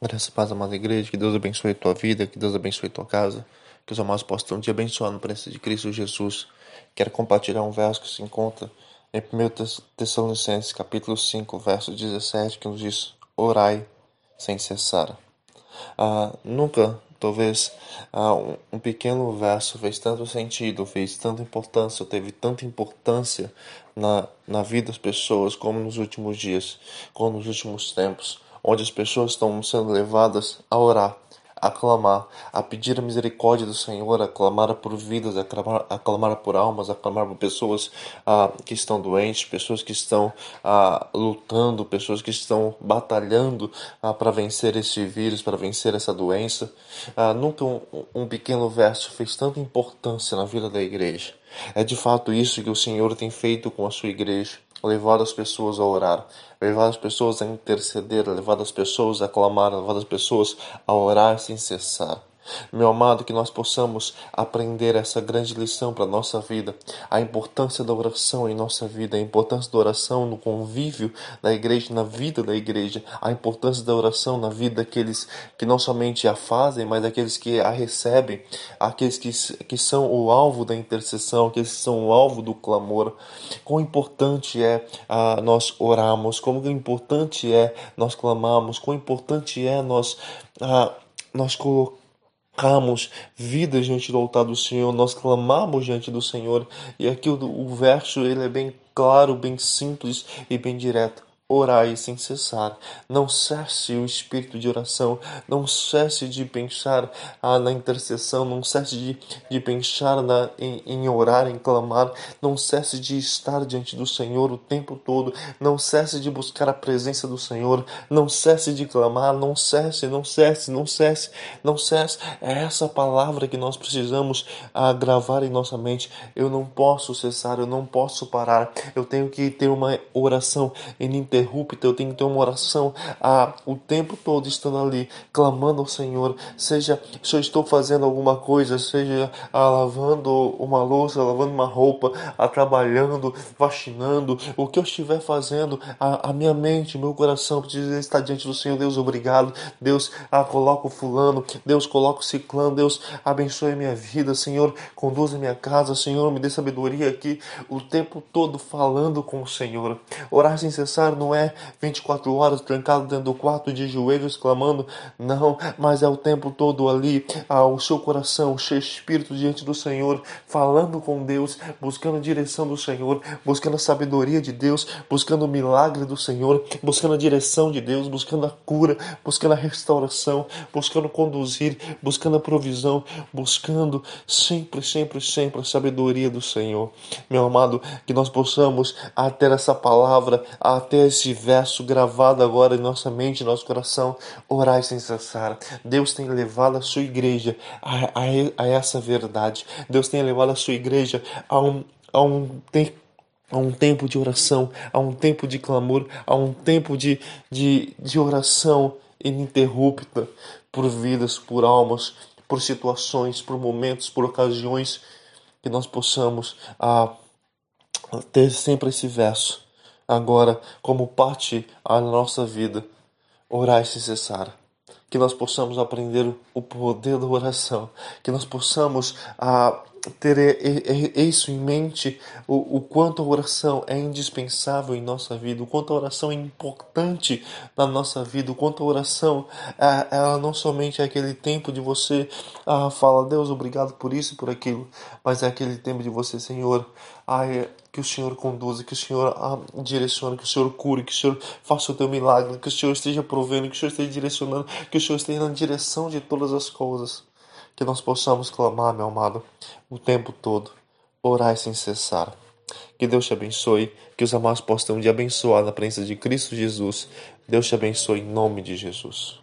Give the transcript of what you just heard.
Graças paz, amada igreja, que Deus abençoe a tua vida, que Deus abençoe a tua casa, que os amados possam te abençoar no preço de Cristo Jesus. Quero compartilhar um verso que se encontra em 1 Tessalonicenses, capítulo 5, verso 17, que nos diz, orai sem cessar. Ah, nunca, talvez, ah, um, um pequeno verso fez tanto sentido, fez tanta importância, teve tanta importância na, na vida das pessoas como nos últimos dias, como nos últimos tempos onde as pessoas estão sendo levadas a orar, a clamar, a pedir a misericórdia do Senhor, a clamar por vidas, a clamar, a clamar por almas, a clamar por pessoas ah, que estão doentes, pessoas que estão ah, lutando, pessoas que estão batalhando ah, para vencer esse vírus, para vencer essa doença. Ah, nunca um, um pequeno verso fez tanta importância na vida da igreja. É de fato isso que o Senhor tem feito com a sua igreja levado as pessoas a orar, levado as pessoas a interceder, levado as pessoas a clamar, levado as pessoas a orar sem cessar. Meu amado, que nós possamos aprender essa grande lição para a nossa vida, a importância da oração em nossa vida, a importância da oração no convívio da igreja, na vida da igreja, a importância da oração na vida daqueles que não somente a fazem, mas daqueles que a recebem, aqueles que, que são o alvo da intercessão, aqueles que são o alvo do clamor. Quão importante é ah, nós orarmos, como importante é nós clamarmos, quão importante é nós, ah, nós colocarmos colocamos vida diante do altar do Senhor, nós clamamos diante do Senhor. E aqui o, o verso ele é bem claro, bem simples e bem direto orai sem cessar. Não cesse o espírito de oração, não cesse de pensar ah, na intercessão, não cesse de, de pensar na, em, em orar, em clamar, não cesse de estar diante do Senhor o tempo todo, não cesse de buscar a presença do Senhor, não cesse de clamar, não cesse, não cesse, não cesse, não cesse. É essa palavra que nós precisamos ah, gravar em nossa mente. Eu não posso cessar, eu não posso parar, eu tenho que ter uma oração ininterrupta ininterrupta, eu tenho que ter uma oração. Ah, o tempo todo estando ali, clamando ao Senhor, seja se eu estou fazendo alguma coisa, seja ah, lavando uma louça, lavando uma roupa, ah, trabalhando, vacinando, o que eu estiver fazendo, a, a minha mente, meu coração precisa estar diante do Senhor, Deus, obrigado, Deus, ah, coloca o fulano, Deus, coloca o ciclano, Deus, abençoe a minha vida, Senhor, conduza a minha casa, Senhor, me dê sabedoria aqui, o tempo todo falando com o Senhor, orar sem cessar não é 24 horas trancado dentro do quarto de joelhos clamando, não, mas é o tempo todo ali, ao seu coração, cheio espírito diante do Senhor, falando com Deus, buscando a direção do Senhor, buscando a sabedoria de Deus, buscando o milagre do Senhor, buscando a direção de Deus, buscando a cura, buscando a restauração, buscando conduzir, buscando a provisão, buscando sempre, sempre, sempre a sabedoria do Senhor. Meu amado, que nós possamos ter essa palavra, até esse esse verso gravado agora em nossa mente, nosso coração, orai sem cessar. Deus tem levado a sua igreja a, a, a essa verdade. Deus tem levado a sua igreja a um, a um tempo a um tempo de oração, a um tempo de clamor, a um tempo de, de, de oração ininterrupta por vidas, por almas, por situações, por momentos, por ocasiões, que nós possamos ah, ter sempre esse verso agora como parte da nossa vida, orar sem cessar. Que nós possamos aprender o poder da oração, que nós possamos ah, ter isso em mente, o, o quanto a oração é indispensável em nossa vida, o quanto a oração é importante na nossa vida, o quanto a oração é, ela não somente é aquele tempo de você ah, falar, Deus, obrigado por isso e por aquilo, mas é aquele tempo de você, Senhor, é, que o Senhor conduza, que o Senhor ah, direcione, que o Senhor cure, que o Senhor faça o teu milagre, que o Senhor esteja provendo, que o Senhor esteja direcionando, que o Senhor esteja na direção de todas as coisas que nós possamos clamar, meu amado, o tempo todo, orar sem cessar. Que Deus te abençoe, que os amados possam te abençoar na presença de Cristo Jesus. Deus te abençoe em nome de Jesus.